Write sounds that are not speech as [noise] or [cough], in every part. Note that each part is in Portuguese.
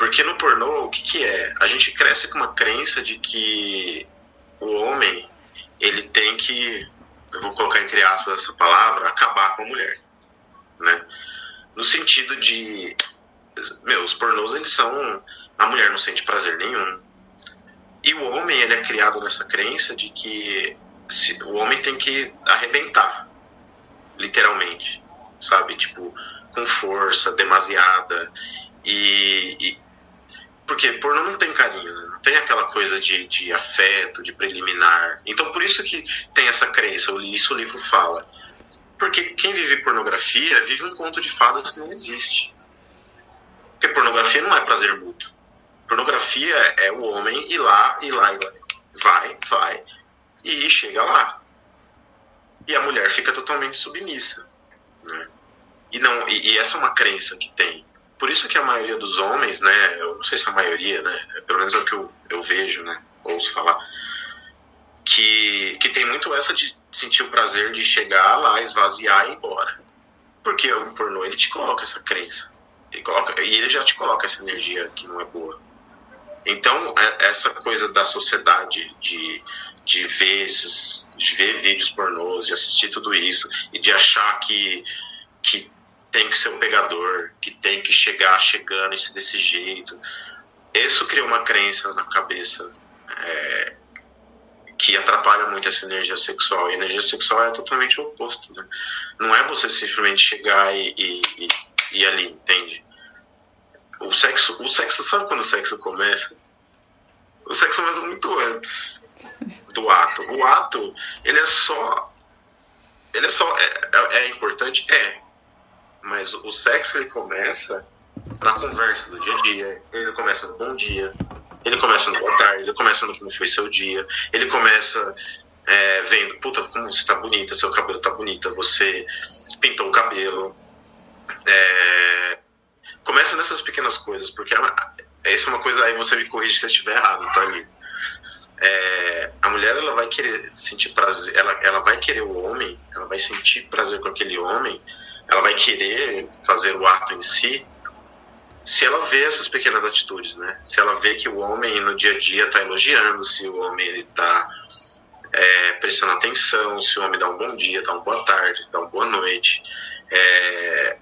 Porque no pornô, o que, que é? A gente cresce com uma crença de que o homem, ele tem que, eu vou colocar entre aspas essa palavra, acabar com a mulher, né? No sentido de, meu, os pornôs, eles são, a mulher não sente prazer nenhum. E o homem, ele é criado nessa crença de que se, o homem tem que arrebentar, literalmente, sabe? Tipo, com força, demasiada. E, e- porque pornô não tem carinho, né? não tem aquela coisa de, de afeto, de preliminar. Então por isso que tem essa crença, isso o livro fala. Porque quem vive pornografia vive um conto de fadas que não existe. Porque pornografia não é prazer mútuo. Pornografia é o homem ir lá, ir lá, ir lá. Vai, vai. E chega lá. E a mulher fica totalmente submissa. Né? E, não, e, e essa é uma crença que tem. Por isso que a maioria dos homens, né, eu não sei se a maioria, né, pelo menos é o que eu, eu vejo, né, ouço falar, que, que tem muito essa de sentir o prazer de chegar lá, esvaziar e ir embora. Porque o pornô, ele te coloca essa crença. Ele coloca, e ele já te coloca essa energia que não é boa. Então, é- essa coisa da sociedade de, de, ver de ver vídeos pornôs, de assistir tudo isso, e de achar que, que tem que ser o pegador, que tem que chegar chegando esse desse jeito. Isso cria uma crença na cabeça é, que atrapalha muito essa energia sexual. E a energia sexual é totalmente o oposto. Né? Não é você simplesmente chegar e, e, e, e ali, entende? O sexo, o sexo, sabe quando o sexo começa? O sexo começa muito antes do ato. O ato, ele é só. Ele é só. É, é, é importante? É. Mas o sexo ele começa na conversa do dia a dia. Ele começa no bom dia. Ele começa no boa tarde. Ele começa no como foi seu dia. Ele começa é, vendo, puta, como você tá bonita, seu cabelo tá bonita, você pintou o cabelo. É, começa nessas pequenas coisas, porque é uma- essa é uma coisa, aí você me corrige se eu estiver errado, tá ali. É, a mulher ela vai querer sentir prazer, ela, ela vai querer o homem, ela vai sentir prazer com aquele homem, ela vai querer fazer o ato em si, se ela vê essas pequenas atitudes, né? Se ela vê que o homem no dia a dia está elogiando, se o homem está é, prestando atenção, se o homem dá um bom dia, dá uma boa tarde, dá uma boa noite, é,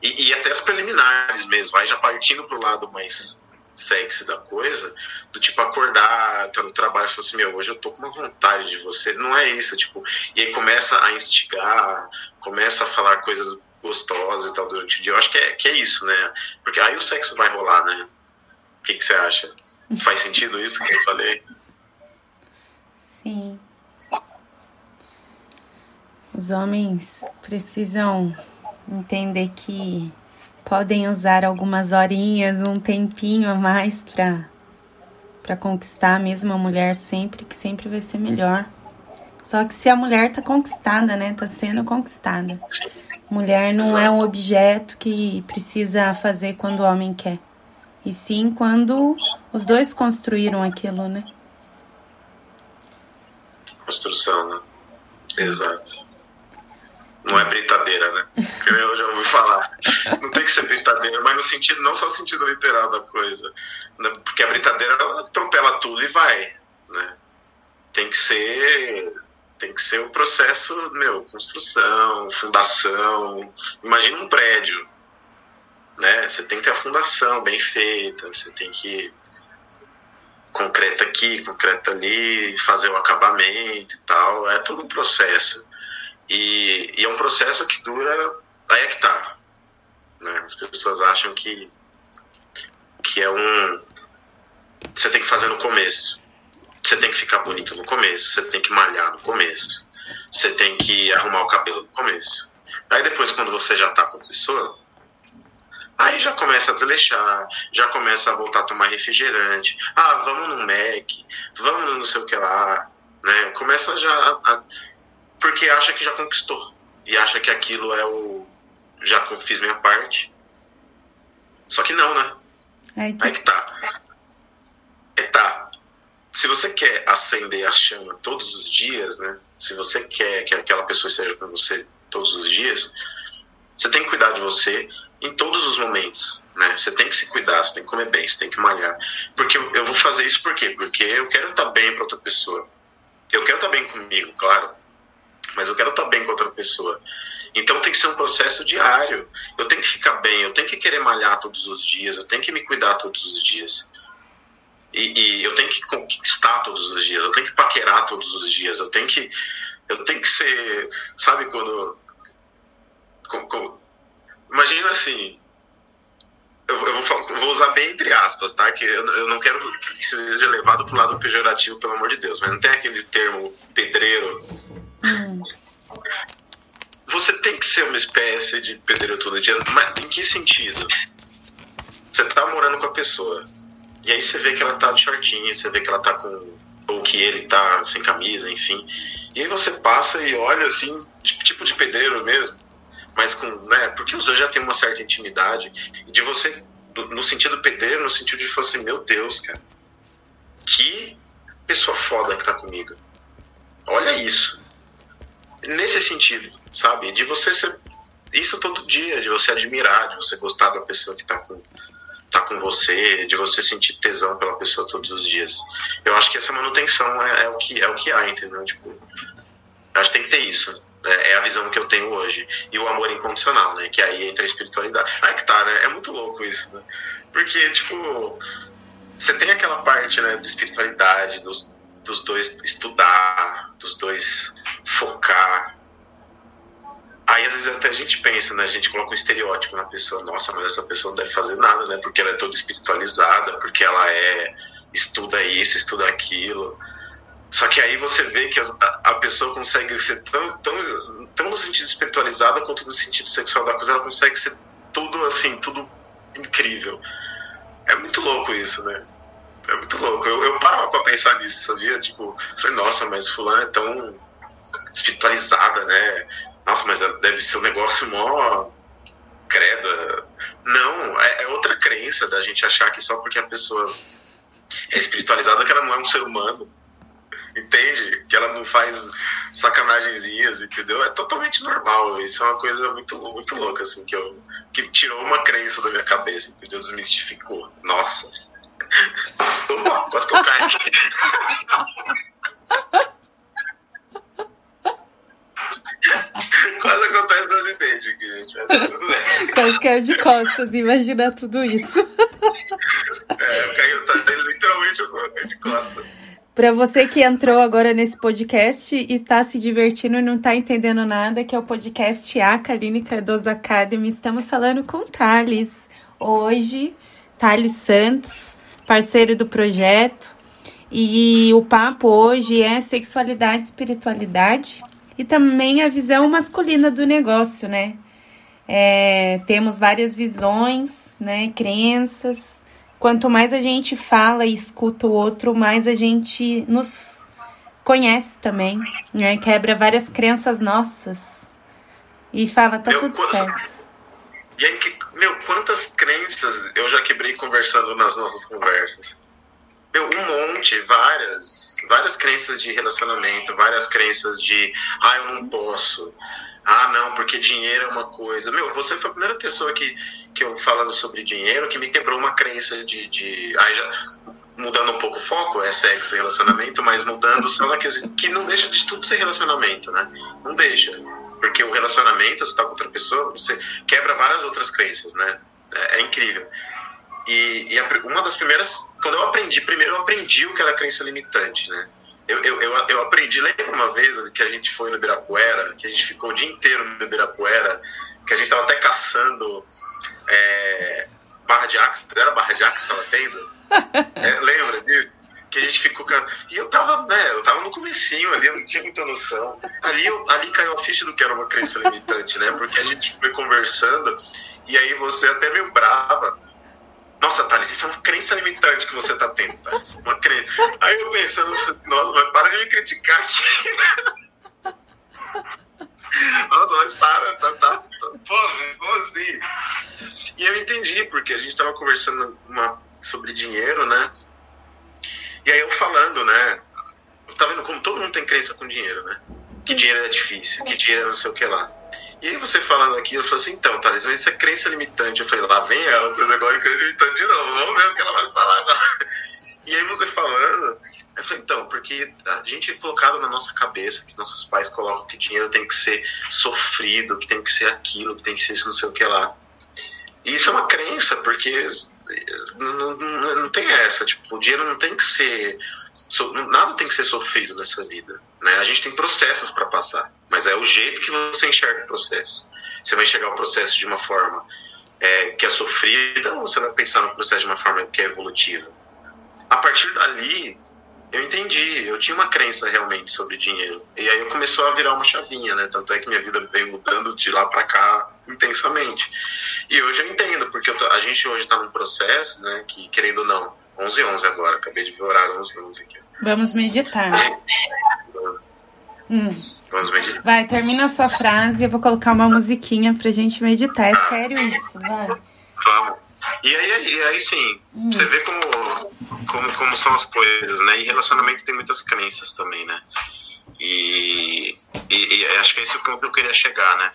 e, e até as preliminares mesmo, aí já partindo pro lado mais sexy da coisa, do tipo acordar, tá no trabalho e falar assim, meu, hoje eu tô com uma vontade de você. Não é isso, tipo, e aí começa a instigar, começa a falar coisas gostosas e tal durante o dia. Eu acho que é, que é isso, né? Porque aí o sexo vai rolar, né? O que, que você acha? Faz sentido isso que eu falei? Sim. Os homens precisam entender que podem usar algumas horinhas, um tempinho a mais para para conquistar a mesma mulher sempre, que sempre vai ser melhor. Só que se a mulher tá conquistada, né? Tá sendo conquistada. Mulher não é um objeto que precisa fazer quando o homem quer. E sim quando os dois construíram aquilo, né? Construção, né? Exato. Não é britadeira, né? Eu já ouvi falar. Não tem que ser britadeira, mas no sentido, não só no sentido literal da coisa. né? Porque a britadeira ela atropela tudo e vai, né? Tem que ser. Tem que ser o processo, meu, construção, fundação. Imagina um prédio. Né? Você tem que ter a fundação bem feita, você tem que concreta aqui, concreta ali, fazer o acabamento e tal. É todo um processo. E, e é um processo que dura. Aí é que tá. Né? As pessoas acham que, que é um. Você tem que fazer no começo. Você tem que ficar bonito no começo. Você tem que malhar no começo. Você tem que arrumar o cabelo no começo. Aí depois, quando você já tá com a pessoa, Aí já começa a desleixar, já começa a voltar a tomar refrigerante. Ah, vamos no Mac, vamos no não sei o que lá, né? Começa já a, a, porque acha que já conquistou e acha que aquilo é o já fiz minha parte. Só que não, né? Aí que, Aí que tá. É, tá. Se você quer acender a chama todos os dias, né? Se você quer que aquela pessoa esteja com você todos os dias, você tem que cuidar de você em todos os momentos, né? Você tem que se cuidar, você tem que comer bem, você tem que malhar. Porque eu, eu vou fazer isso por quê? Porque eu quero estar bem para outra pessoa. Eu quero estar bem comigo, claro. Mas eu quero estar bem com outra pessoa. Então tem que ser um processo diário. Eu tenho que ficar bem, eu tenho que querer malhar todos os dias, eu tenho que me cuidar todos os dias. E, e, eu tenho que conquistar todos os dias, eu tenho que paquerar todos os dias, eu tenho que eu tenho que ser, sabe quando com, com, imagina assim, eu, eu, vou, vou, usar bem entre aspas, tá? Que eu, eu não quero que seja levado para o lado pejorativo, pelo amor de Deus, mas não tem aquele termo pedreiro. Hum. Você tem que ser uma espécie de pedreiro todo dia, mas em que sentido? Você tá morando com a pessoa, e aí você vê que ela tá de shortinho, você vê que ela tá com. ou que ele tá sem camisa, enfim. E aí você passa e olha assim, tipo de pedreiro mesmo, mas com. né? Porque os dois já têm uma certa intimidade. De você, no sentido pedreiro, no sentido de falar assim, meu Deus, cara, que pessoa foda que tá comigo. Olha isso. Nesse sentido, sabe? De você ser. Isso todo dia, de você admirar, de você gostar da pessoa que tá com tá com você, de você sentir tesão pela pessoa todos os dias. Eu acho que essa manutenção é, é o que é o que há, entendeu? Tipo, acho que tem que ter isso. É, é, a visão que eu tenho hoje. E o amor incondicional, né? Que aí entra a espiritualidade. Aí que tá, né? É muito louco isso, né? Porque, tipo, você tem aquela parte, né, de espiritualidade, dos, dos dois estudar, dos dois focar, Aí às vezes até a gente pensa, né? A gente coloca um estereótipo na pessoa, nossa, mas essa pessoa não deve fazer nada, né? Porque ela é toda espiritualizada, porque ela é estuda isso, estuda aquilo. Só que aí você vê que a, pessoa consegue ser tão, tão, tão no sentido espiritualizada quanto no sentido sexual da coisa, ela consegue ser tudo assim, tudo incrível. É muito louco isso, né? É muito louco. Eu, eu parava pra pensar nisso, sabia? Tipo, falei, nossa, mas fulano é tão espiritualizada, né? nossa, mas deve ser um negócio mó creda. Não, é, é, outra crença da gente achar que só porque a pessoa é espiritualizada que ela não é um ser humano. [laughs] Entende? Que ela não faz sacanagenzinhas, entendeu? É totalmente normal. Isso é uma coisa muito, muito louca, assim, que, eu, que tirou uma crença da minha cabeça, entendeu? Desmistificou. Nossa. [laughs] Opa, quase que eu caí. [laughs] Quase gente. Mas tudo [laughs] bem. Quase caiu de costas, imagina tudo isso. É, tá, literalmente eu caí de costas. Para você que entrou agora nesse podcast e tá se divertindo e não tá entendendo nada, que é o podcast A Kaline Cardoso Academy, estamos falando com Thales. Hoje, Thales Santos, parceiro do projeto. E o papo hoje é sexualidade e espiritualidade e também a visão masculina do negócio, né? É, temos várias visões, né? Crenças. Quanto mais a gente fala e escuta o outro, mais a gente nos conhece também, né? Quebra várias crenças nossas e fala, tá meu, tudo quantas, certo. E aí, meu, quantas crenças eu já quebrei conversando nas nossas conversas? Meu, um monte, várias várias crenças de relacionamento, várias crenças de ah, eu não posso. Ah, não, porque dinheiro é uma coisa. Meu, você foi a primeira pessoa que, que eu falando sobre dinheiro que me quebrou uma crença de. de aí já, mudando um pouco o foco, é sexo e relacionamento, mas mudando só na questão que não deixa de tudo ser relacionamento, né? Não deixa. Porque o relacionamento, você tá com outra pessoa, você quebra várias outras crenças, né? É, é incrível. E, e a, uma das primeiras, quando eu aprendi, primeiro eu aprendi o que era crença limitante, né? Eu, eu, eu, eu, aprendi, lembra uma vez que a gente foi no Ibirapuera, que a gente ficou o dia inteiro no Ibirapuera, que a gente estava até caçando é, barra de axe, era barra de axe que estava tendo? [laughs] É, lembra disso? Que a gente ficou. E eu tava, né? Eu tava no comecinho ali, eu não tinha muita noção. Ali, eu, ali caiu a ficha do que era uma crença limitante, né? Porque a gente foi conversando E aí você até meio brava. Nossa, Thales, isso é uma crença limitante que você tá tendo, Thales. Uma crença. Aí eu pensando, nossa, mas para de me criticar aqui. [laughs] Nossa, mas para, tá, tá, tá porra, como assim? E eu entendi, porque a gente tava conversando uma, sobre dinheiro, né? E aí eu falando, né? Tá vendo como todo mundo tem crença com dinheiro, né? Que dinheiro é difícil, que dinheiro é não sei o que lá. E aí você falando aqui, eu falei assim, então, Thales, mas isso é crença limitante. Eu falei, lá vem ela, coisa agora de crença limitante de novo, vamos ver o que ela vai falar agora. [laughs] E aí você falando, eu falei, então, porque a gente é colocado na nossa cabeça, que nossos pais colocam que dinheiro tem que ser sofrido, que tem que ser aquilo, que tem que ser isso, não sei o que lá. E isso é uma crença, porque não, não, não tem essa, tipo, o dinheiro não tem que ser nada tem que ser sofrido nessa vida. Né? A gente tem processos para passar, mas é o jeito que você enxerga o processo. Você vai enxergar o processo de uma forma é, que é sofrida ou você vai pensar no processo de uma forma que é evolutiva? A partir dali, eu entendi, eu tinha uma crença realmente sobre dinheiro. E aí eu começou a virar uma chavinha, né? Tanto é que minha vida veio mudando de lá para cá intensamente. E hoje eu entendo, porque tô, a gente hoje está num processo, né, que querendo ou não, 11 11 agora, acabei de ver o horário 11 11 aqui. Vamos meditar. Hum. Vamos meditar. Vai, termina a sua frase, eu vou colocar uma musiquinha pra gente meditar. É sério isso, vai. Vamos. E aí, e aí sim, hum. você vê como, como, como são as coisas, né? E relacionamento tem muitas crenças também, né? E, e, e acho que é esse o ponto que eu queria chegar, né?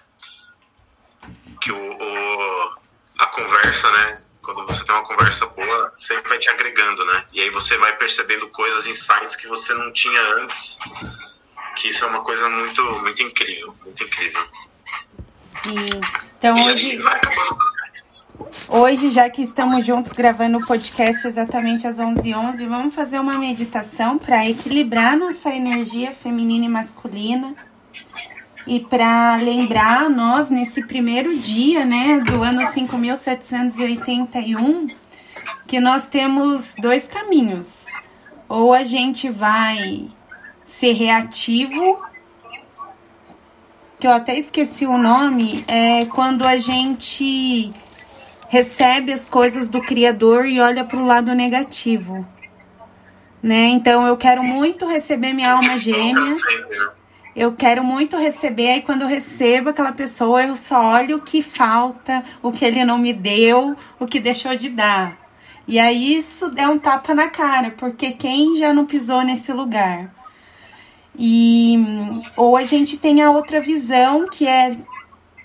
Que o, o a conversa, né? Quando você tem uma conversa boa, sempre vai te agregando, né? E aí você vai percebendo coisas, insights que você não tinha antes, que isso é uma coisa muito, muito incrível, muito incrível. Sim. Então e hoje. Hoje, já que estamos juntos gravando o podcast exatamente às 11h11, vamos fazer uma meditação para equilibrar nossa energia feminina e masculina e para lembrar nós nesse primeiro dia, né, do ano 5781, que nós temos dois caminhos. Ou a gente vai ser reativo, que eu até esqueci o nome, é quando a gente recebe as coisas do criador e olha para o lado negativo. Né? Então eu quero muito receber minha alma gêmea eu quero muito receber, aí quando eu recebo aquela pessoa, eu só olho o que falta, o que ele não me deu, o que deixou de dar. E aí isso é um tapa na cara, porque quem já não pisou nesse lugar? E ou a gente tem a outra visão, que é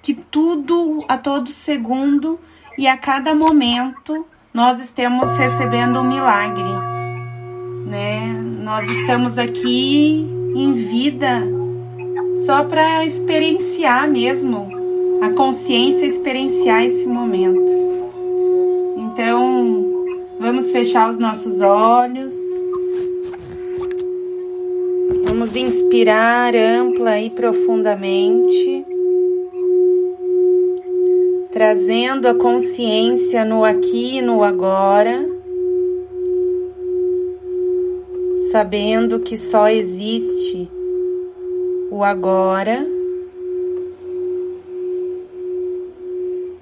que tudo a todo segundo e a cada momento nós estamos recebendo um milagre, né? Nós estamos aqui em vida só para experienciar mesmo, a consciência experienciar esse momento. Então, vamos fechar os nossos olhos. Vamos inspirar ampla e profundamente, trazendo a consciência no aqui e no agora, sabendo que só existe o agora.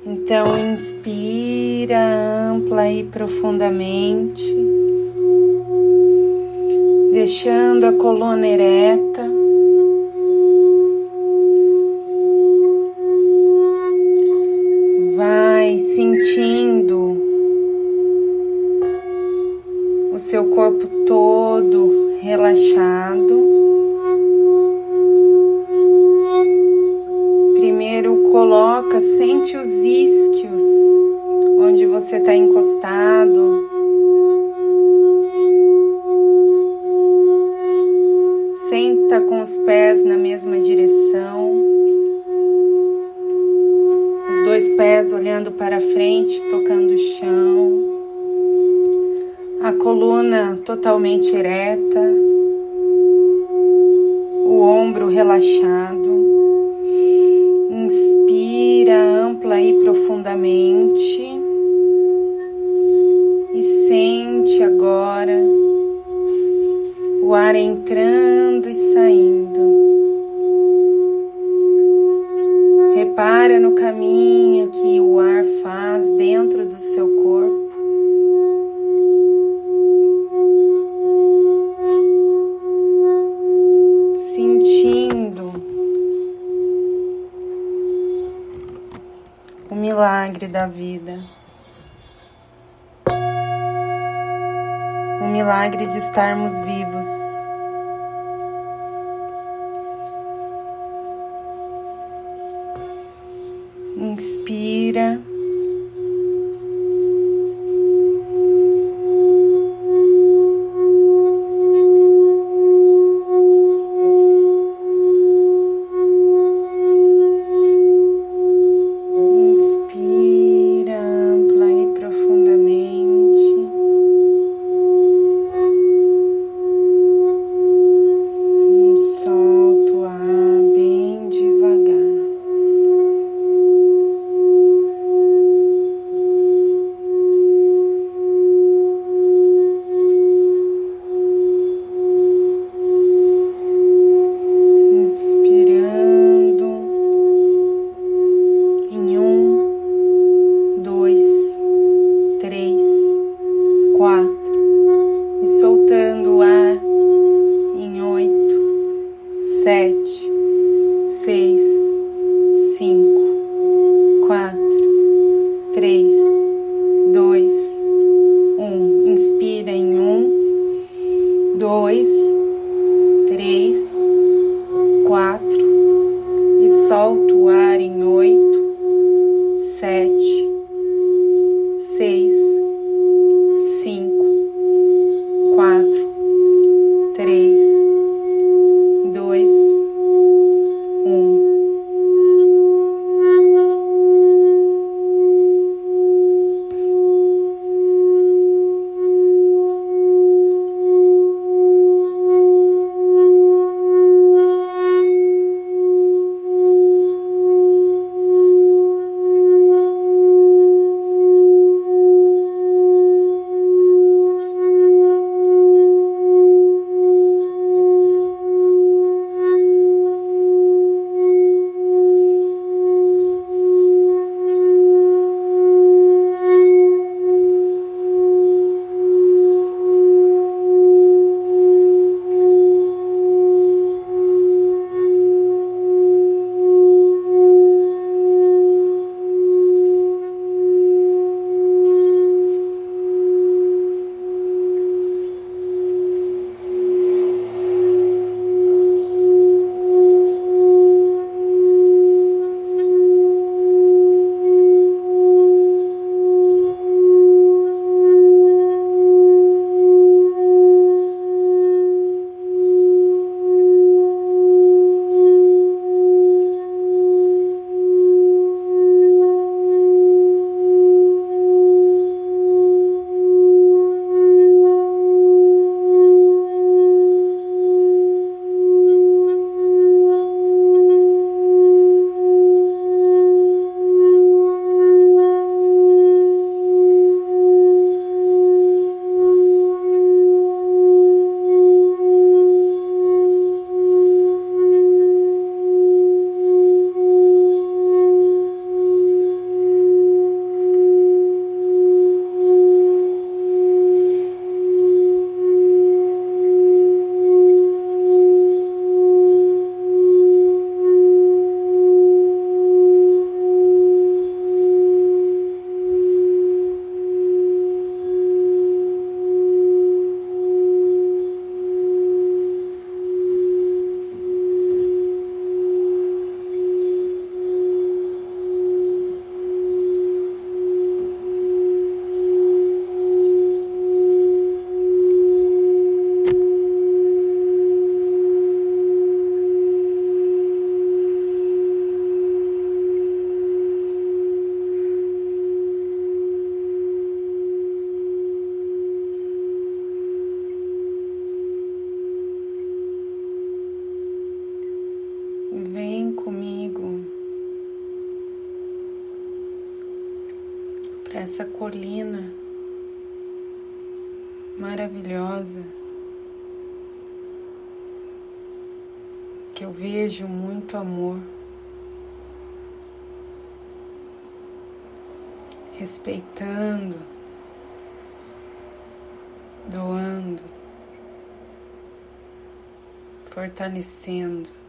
Então, inspira ampla e profundamente, deixando a coluna ereta. Vai sentindo o seu corpo todo relaxado. Totalmente ereta. O ombro relaxado. aí profundamente e sente agora o ar entrando e saindo. Milagre de estarmos vivos. Inspira. Amor, respeitando, doando, fortalecendo.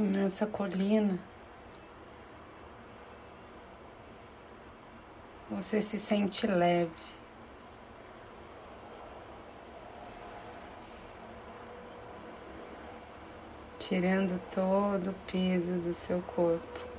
Nessa colina, você se sente leve. Tirando todo o peso do seu corpo.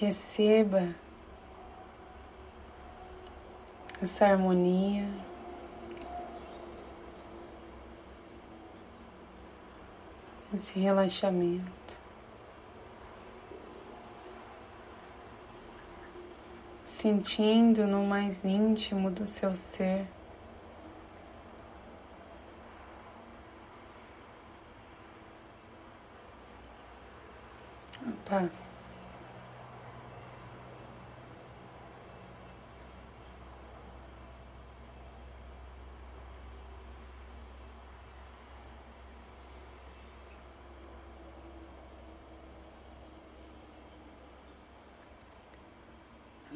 Receba essa harmonia. Esse relaxamento. Sentindo no mais íntimo do seu ser. A paz.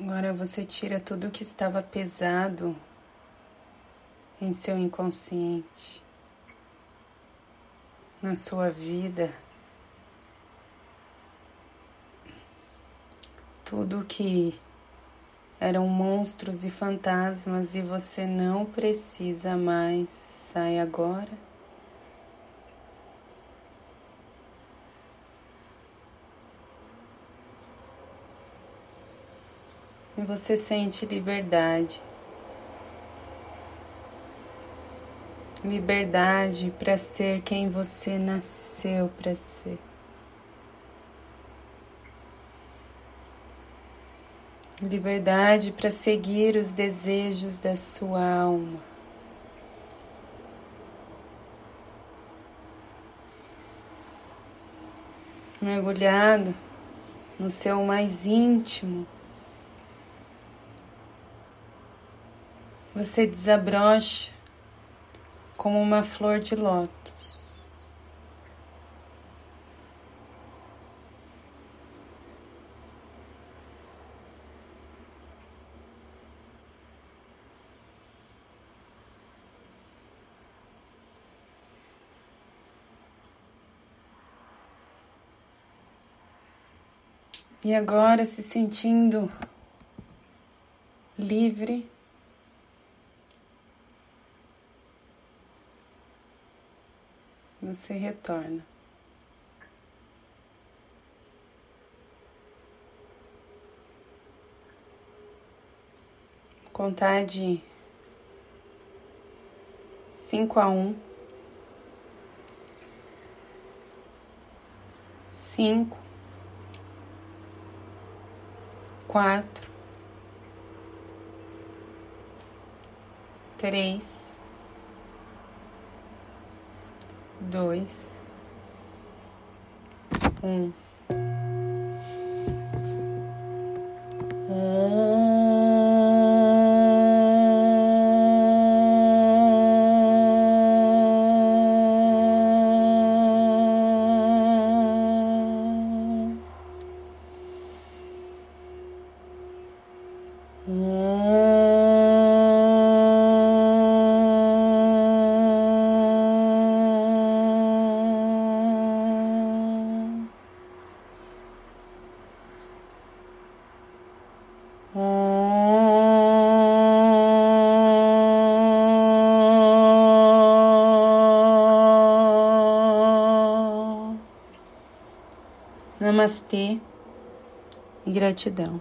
Agora você tira tudo que estava pesado em seu inconsciente, na sua vida, tudo que eram monstros e fantasmas e você não precisa mais. Sai agora. E você sente liberdade. Liberdade para ser quem você nasceu para ser. Liberdade para seguir os desejos da sua alma. Mergulhado no seu mais íntimo. Você desabrocha como uma flor de lótus. E agora se sentindo livre você retorna. Contar de cinco a um, cinco, quatro, três, dois, um. Namastê e gratidão.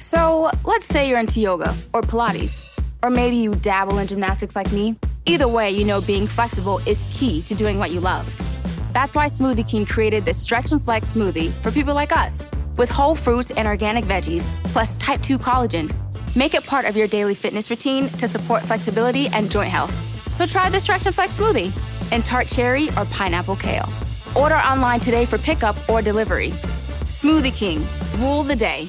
So, let's say you're into yoga or Pilates, or maybe you dabble in gymnastics like me. Either way, you know being flexible is key to doing what you love. That's why Smoothie King created this Stretch and Flex smoothie for people like us, with whole fruits and organic veggies, plus type 2 collagen. Make it part of your daily fitness routine to support flexibility and joint health. So try the Stretch and Flex smoothie in tart cherry or pineapple kale. Order online today for pickup or delivery. Smoothie King, rule the day.